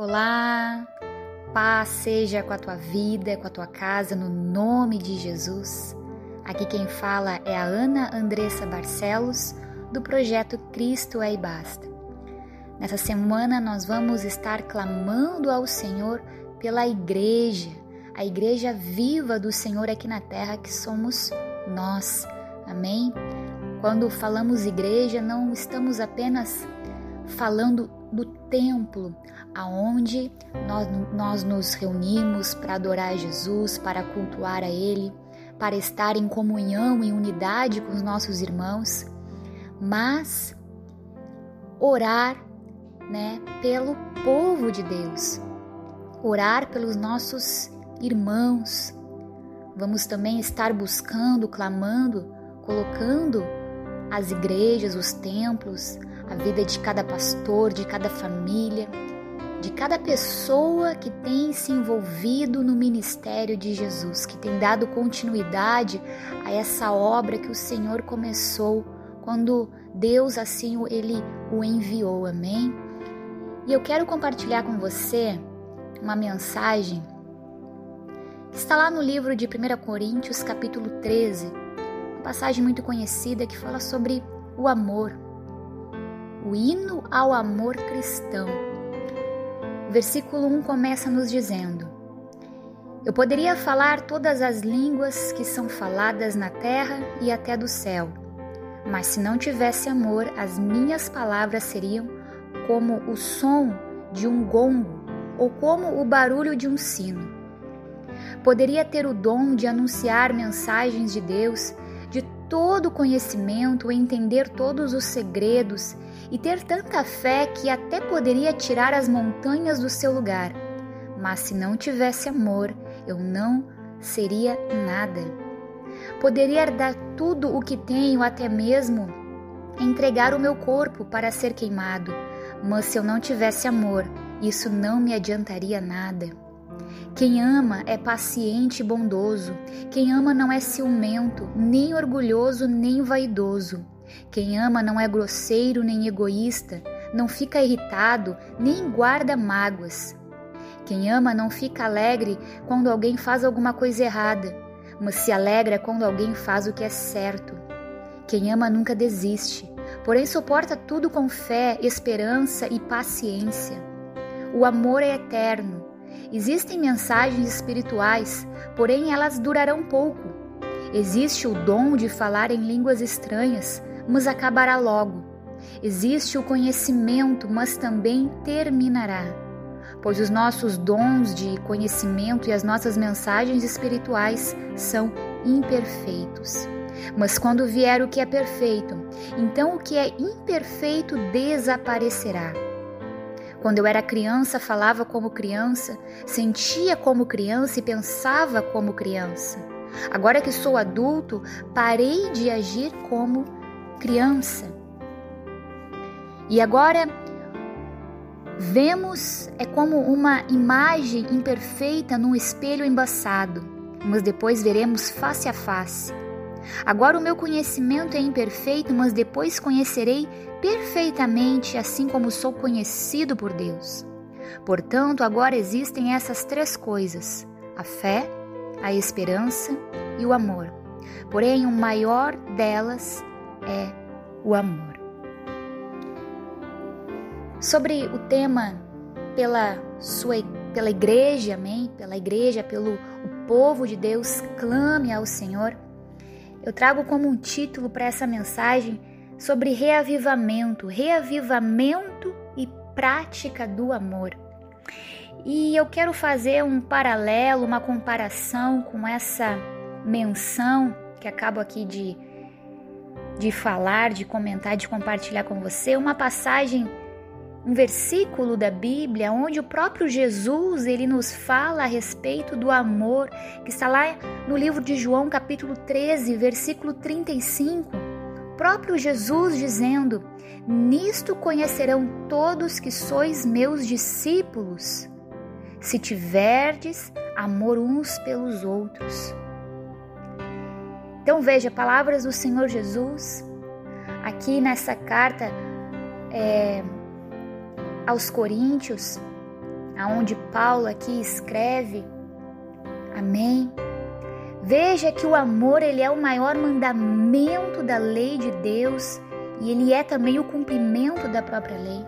Olá, paz seja com a tua vida, com a tua casa, no nome de Jesus. Aqui quem fala é a Ana Andressa Barcelos, do projeto Cristo é e Basta. Nessa semana nós vamos estar clamando ao Senhor pela igreja, a igreja viva do Senhor aqui na terra que somos nós. Amém? Quando falamos igreja, não estamos apenas falando do templo, aonde nós, nós nos reunimos para adorar Jesus, para cultuar a Ele, para estar em comunhão e unidade com os nossos irmãos, mas orar, né, pelo povo de Deus, orar pelos nossos irmãos. Vamos também estar buscando, clamando, colocando as igrejas, os templos, a vida de cada pastor, de cada família, de cada pessoa que tem se envolvido no ministério de Jesus, que tem dado continuidade a essa obra que o Senhor começou quando Deus assim ele o enviou. Amém? E eu quero compartilhar com você uma mensagem que está lá no livro de 1 Coríntios, capítulo 13, uma passagem muito conhecida que fala sobre o amor o hino ao amor cristão. O versículo 1 começa nos dizendo: Eu poderia falar todas as línguas que são faladas na terra e até do céu, mas se não tivesse amor, as minhas palavras seriam como o som de um gongo ou como o barulho de um sino. Poderia ter o dom de anunciar mensagens de Deus, de todo conhecimento, entender todos os segredos e ter tanta fé que até poderia tirar as montanhas do seu lugar. Mas se não tivesse amor, eu não seria nada. Poderia dar tudo o que tenho, até mesmo entregar o meu corpo para ser queimado, mas se eu não tivesse amor, isso não me adiantaria nada. Quem ama é paciente e bondoso. Quem ama não é ciumento, nem orgulhoso, nem vaidoso. Quem ama não é grosseiro nem egoísta, não fica irritado, nem guarda mágoas. Quem ama não fica alegre quando alguém faz alguma coisa errada, mas se alegra quando alguém faz o que é certo. Quem ama nunca desiste, porém suporta tudo com fé, esperança e paciência. O amor é eterno. Existem mensagens espirituais, porém elas durarão pouco. Existe o dom de falar em línguas estranhas, mas acabará logo. Existe o conhecimento, mas também terminará. Pois os nossos dons de conhecimento e as nossas mensagens espirituais são imperfeitos. Mas quando vier o que é perfeito, então o que é imperfeito desaparecerá. Quando eu era criança, falava como criança, sentia como criança e pensava como criança. Agora que sou adulto, parei de agir como criança. E agora vemos é como uma imagem imperfeita num espelho embaçado, mas depois veremos face a face. Agora o meu conhecimento é imperfeito, mas depois conhecerei perfeitamente, assim como sou conhecido por Deus. Portanto, agora existem essas três coisas: a fé, a esperança e o amor. Porém, o maior delas é o amor. Sobre o tema pela sua pela igreja, amém? Pela igreja, pelo o povo de Deus, clame ao Senhor. Eu trago como um título para essa mensagem sobre reavivamento, reavivamento e prática do amor. E eu quero fazer um paralelo, uma comparação com essa menção que acabo aqui de de falar, de comentar, de compartilhar com você uma passagem, um versículo da Bíblia onde o próprio Jesus ele nos fala a respeito do amor, que está lá no livro de João, capítulo 13, versículo 35. O próprio Jesus dizendo: Nisto conhecerão todos que sois meus discípulos, se tiverdes amor uns pelos outros. Então veja, palavras do Senhor Jesus aqui nessa carta é, aos Coríntios, aonde Paulo aqui escreve. Amém. Veja que o amor ele é o maior mandamento da lei de Deus e ele é também o cumprimento da própria lei.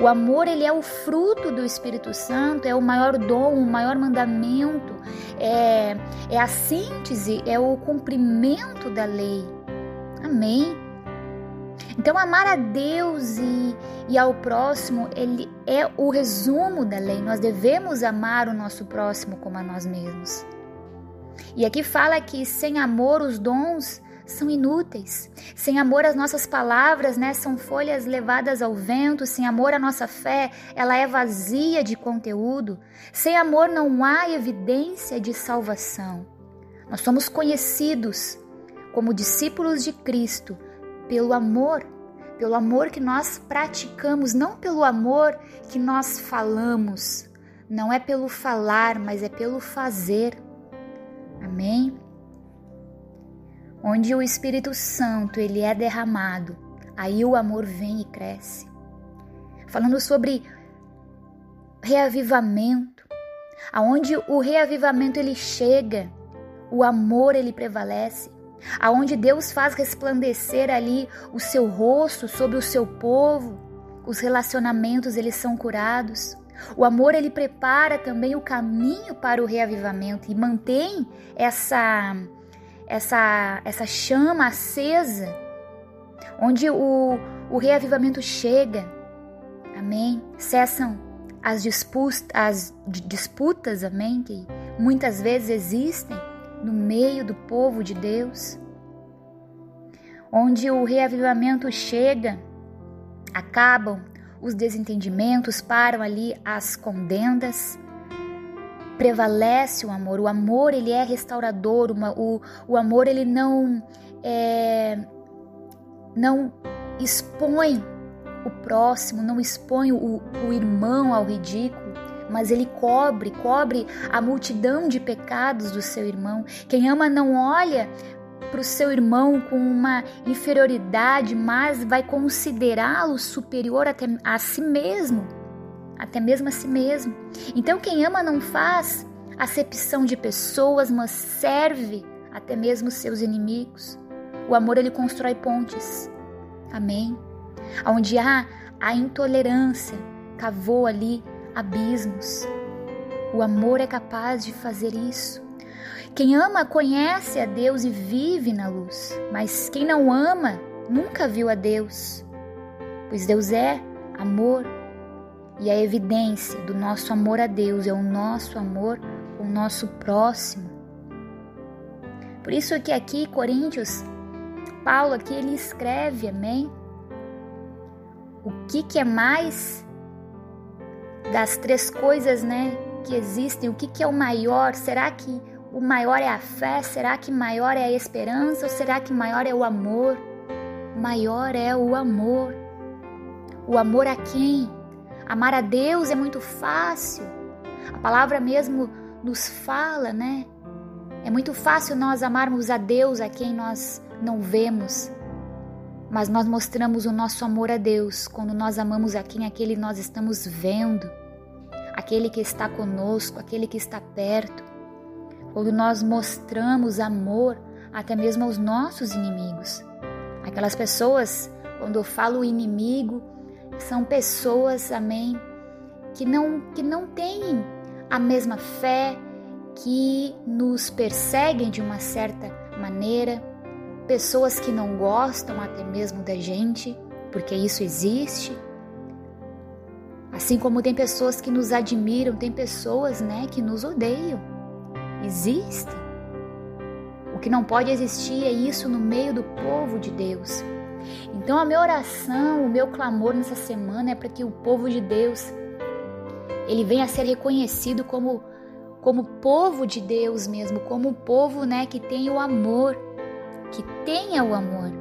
O amor ele é o fruto do Espírito Santo, é o maior dom, o maior mandamento, é, é a síntese, é o cumprimento da lei. Amém. Então, amar a Deus e, e ao próximo, ele é o resumo da lei. Nós devemos amar o nosso próximo como a nós mesmos. E aqui fala que sem amor os dons são inúteis. Sem amor as nossas palavras, né, são folhas levadas ao vento. Sem amor a nossa fé, ela é vazia de conteúdo. Sem amor não há evidência de salvação. Nós somos conhecidos como discípulos de Cristo pelo amor, pelo amor que nós praticamos, não pelo amor que nós falamos. Não é pelo falar, mas é pelo fazer. Amém? Onde o Espírito Santo ele é derramado, aí o amor vem e cresce. Falando sobre reavivamento, aonde o reavivamento ele chega, o amor ele prevalece aonde Deus faz resplandecer ali o seu rosto sobre o seu povo, os relacionamentos eles são curados. O amor ele prepara também o caminho para o reavivamento e mantém essa essa essa chama acesa, onde o, o reavivamento chega. Amém. Cessam as disputas, as disputas, amém, que muitas vezes existem no meio do povo de Deus, onde o reavivamento chega, acabam os desentendimentos, param ali as condendas, prevalece o amor. O amor ele é restaurador, uma, o, o amor ele não é, não expõe o próximo, não expõe o, o irmão ao ridículo mas ele cobre, cobre a multidão de pecados do seu irmão. Quem ama não olha para o seu irmão com uma inferioridade, mas vai considerá-lo superior até a si mesmo, até mesmo a si mesmo. Então, quem ama não faz acepção de pessoas, mas serve até mesmo seus inimigos. O amor ele constrói pontes. Amém. Onde há a intolerância, cavou ali abismos. O amor é capaz de fazer isso. Quem ama conhece a Deus e vive na luz, mas quem não ama nunca viu a Deus, pois Deus é amor e a evidência do nosso amor a Deus é o nosso amor com o nosso próximo. Por isso que aqui Coríntios, Paulo aqui ele escreve, amém? O que que é mais das três coisas, né, que existem, o que, que é o maior? Será que o maior é a fé? Será que maior é a esperança? Ou será que maior é o amor? Maior é o amor. O amor a quem? Amar a Deus é muito fácil. A palavra mesmo nos fala, né? É muito fácil nós amarmos a Deus a quem nós não vemos. Mas nós mostramos o nosso amor a Deus quando nós amamos a quem aquele nós estamos vendo, aquele que está conosco, aquele que está perto. Quando nós mostramos amor até mesmo aos nossos inimigos. Aquelas pessoas, quando eu falo inimigo, são pessoas, amém, que não que não têm a mesma fé, que nos perseguem de uma certa maneira, pessoas que não gostam até mesmo da gente, porque isso existe. Assim como tem pessoas que nos admiram, tem pessoas, né, que nos odeiam. Existe. O que não pode existir é isso no meio do povo de Deus. Então a minha oração, o meu clamor nessa semana é para que o povo de Deus ele venha a ser reconhecido como como povo de Deus mesmo, como povo, né, que tem o amor que tenha o amor.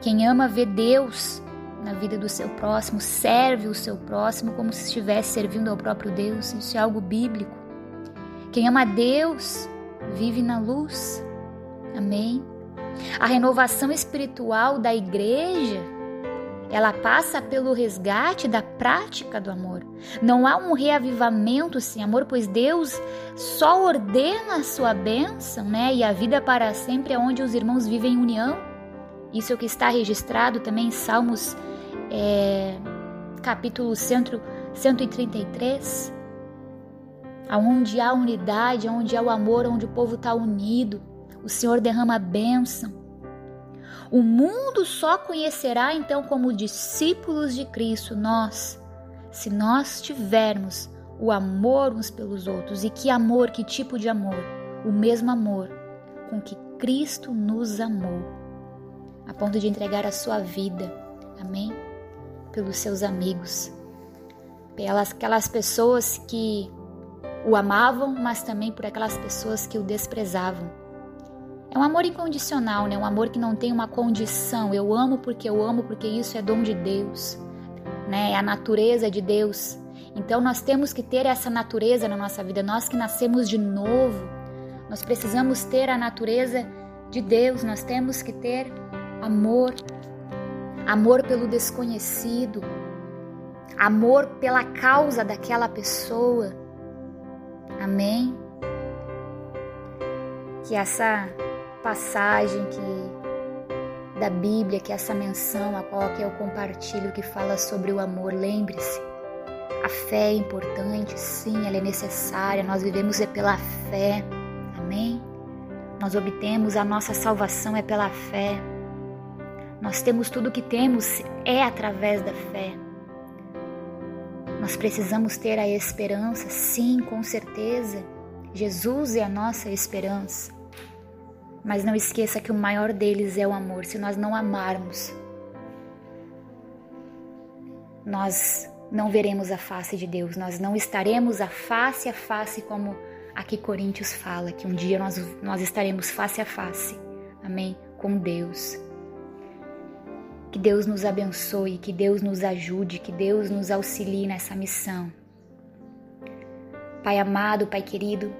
Quem ama vê Deus na vida do seu próximo, serve o seu próximo como se estivesse servindo ao próprio Deus. Isso é algo bíblico. Quem ama Deus vive na luz. Amém. A renovação espiritual da igreja ela passa pelo resgate da prática do amor. Não há um reavivamento sem amor, pois Deus só ordena a sua bênção, né? E a vida para sempre é onde os irmãos vivem em união. Isso é o que está registrado também em Salmos, é, capítulo 133. Onde há unidade, onde há o amor, onde o povo está unido, o Senhor derrama bênção. O mundo só conhecerá então como discípulos de Cristo nós, se nós tivermos o amor uns pelos outros. E que amor, que tipo de amor? O mesmo amor com que Cristo nos amou, a ponto de entregar a sua vida, amém? Pelos seus amigos, pelas aquelas pessoas que o amavam, mas também por aquelas pessoas que o desprezavam. É um amor incondicional, né? Um amor que não tem uma condição. Eu amo porque eu amo, porque isso é dom de Deus, né? É a natureza de Deus. Então nós temos que ter essa natureza na nossa vida. Nós que nascemos de novo, nós precisamos ter a natureza de Deus. Nós temos que ter amor, amor pelo desconhecido, amor pela causa daquela pessoa. Amém? Que essa passagem que da Bíblia, que é essa menção a qual eu compartilho que fala sobre o amor, lembre-se. A fé é importante, sim, ela é necessária. Nós vivemos é pela fé. Amém? Nós obtemos a nossa salvação é pela fé. Nós temos tudo o que temos é através da fé. Nós precisamos ter a esperança, sim, com certeza. Jesus é a nossa esperança. Mas não esqueça que o maior deles é o amor. Se nós não amarmos, nós não veremos a face de Deus, nós não estaremos a face a face como aqui Coríntios fala, que um dia nós, nós estaremos face a face, amém? Com Deus. Que Deus nos abençoe, que Deus nos ajude, que Deus nos auxilie nessa missão. Pai amado, Pai querido,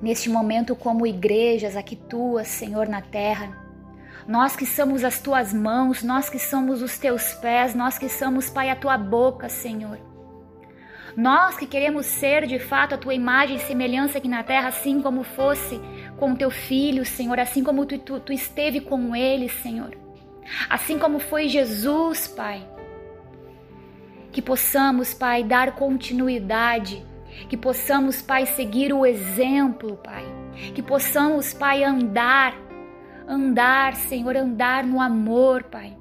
neste momento como igrejas aqui tuas, Senhor, na terra. Nós que somos as tuas mãos, nós que somos os teus pés, nós que somos, Pai, a tua boca, Senhor. Nós que queremos ser de fato a tua imagem e semelhança aqui na terra, assim como fosse com teu filho, Senhor, assim como tu, tu, tu esteve com ele, Senhor. Assim como foi Jesus, Pai. Que possamos, Pai, dar continuidade que possamos, Pai, seguir o exemplo, Pai. Que possamos, Pai, andar, andar, Senhor, andar no amor, Pai.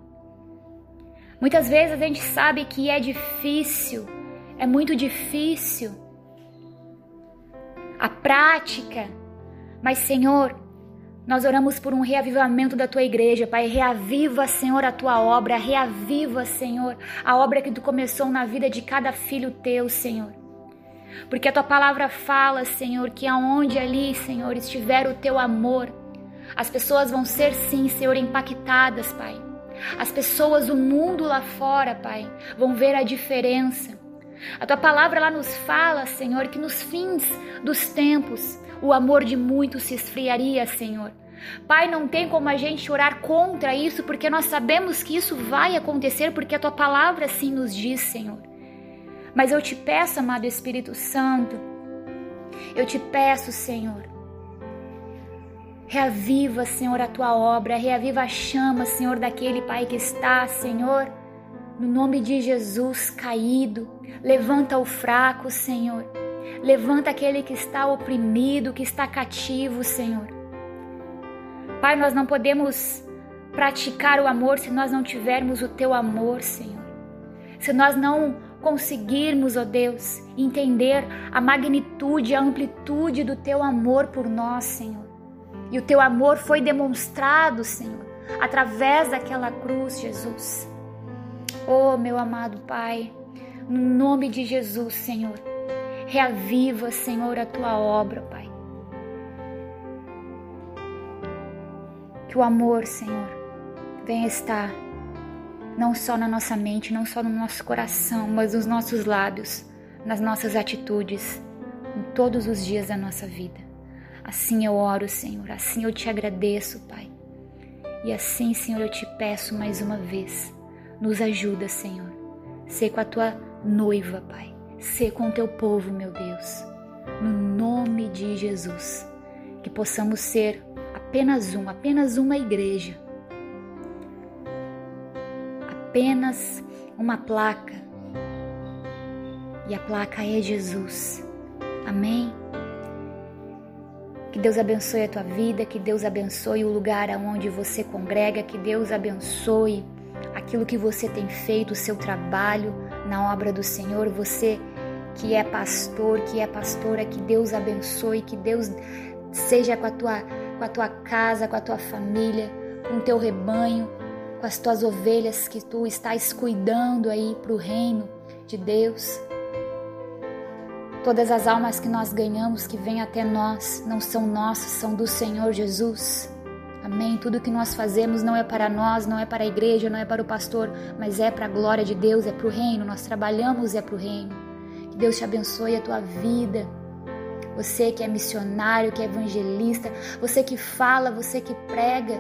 Muitas vezes a gente sabe que é difícil, é muito difícil a prática, mas, Senhor, nós oramos por um reavivamento da tua igreja, Pai. Reaviva, Senhor, a tua obra. Reaviva, Senhor, a obra que tu começou na vida de cada filho teu, Senhor. Porque a tua palavra fala, Senhor, que aonde ali, Senhor, estiver o teu amor, as pessoas vão ser sim, Senhor, impactadas, Pai. As pessoas, o mundo lá fora, Pai, vão ver a diferença. A tua palavra lá nos fala, Senhor, que nos fins dos tempos o amor de muitos se esfriaria, Senhor. Pai, não tem como a gente orar contra isso, porque nós sabemos que isso vai acontecer, porque a tua palavra assim nos diz, Senhor. Mas eu te peço, amado Espírito Santo, eu te peço, Senhor, reaviva, Senhor, a tua obra, reaviva a chama, Senhor, daquele Pai que está, Senhor, no nome de Jesus caído. Levanta o fraco, Senhor. Levanta aquele que está oprimido, que está cativo, Senhor. Pai, nós não podemos praticar o amor se nós não tivermos o teu amor, Senhor. Se nós não conseguirmos, ó Deus, entender a magnitude, a amplitude do teu amor por nós, Senhor. E o teu amor foi demonstrado, Senhor, através daquela cruz, Jesus. Oh, meu amado Pai, no nome de Jesus, Senhor, reaviva, Senhor, a tua obra, Pai. Que o amor, Senhor, venha estar não só na nossa mente, não só no nosso coração, mas nos nossos lábios, nas nossas atitudes, em todos os dias da nossa vida. Assim eu oro, Senhor, assim eu te agradeço, Pai. E assim, Senhor, eu te peço mais uma vez, Nos ajuda, Senhor. Ser com a tua noiva, Pai. Ser com o teu povo, meu Deus. No nome de Jesus. Que possamos ser apenas um, apenas uma igreja. Apenas uma placa. E a placa é Jesus. Amém? Que Deus abençoe a tua vida, que Deus abençoe o lugar aonde você congrega, que Deus abençoe aquilo que você tem feito, o seu trabalho na obra do Senhor, você que é pastor, que é pastora, que Deus abençoe, que Deus seja com a tua, com a tua casa, com a tua família, com o teu rebanho, com as tuas ovelhas que tu estás cuidando aí para o reino de Deus. Todas as almas que nós ganhamos, que vêm até nós, não são nossas, são do Senhor Jesus. Amém. Tudo que nós fazemos não é para nós, não é para a igreja, não é para o pastor, mas é para a glória de Deus, é para o reino. Nós trabalhamos é para o reino. Que Deus te abençoe a tua vida. Você que é missionário, que é evangelista, você que fala, você que prega,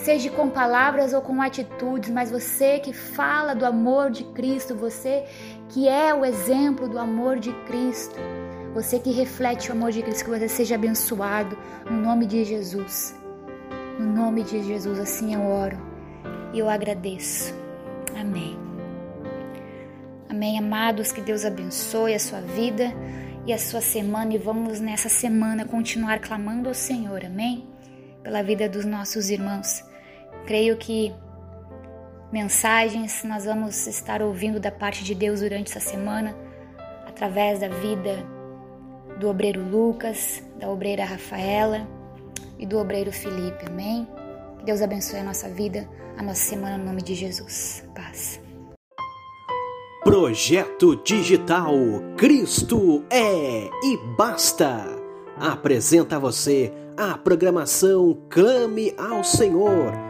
seja com palavras ou com atitudes, mas você que fala do amor de Cristo, você que é o exemplo do amor de Cristo, você que reflete o amor de Cristo, que você seja abençoado no nome de Jesus. No nome de Jesus, assim eu oro e eu agradeço. Amém. Amém, amados, que Deus abençoe a sua vida e a sua semana e vamos nessa semana continuar clamando ao Senhor, amém? Pela vida dos nossos irmãos. Creio que mensagens nós vamos estar ouvindo da parte de Deus durante essa semana, através da vida do obreiro Lucas, da obreira Rafaela e do obreiro Felipe. Amém? Que Deus abençoe a nossa vida, a nossa semana no nome de Jesus. Paz. Projeto Digital Cristo é e basta. Apresenta a você a programação Clame ao Senhor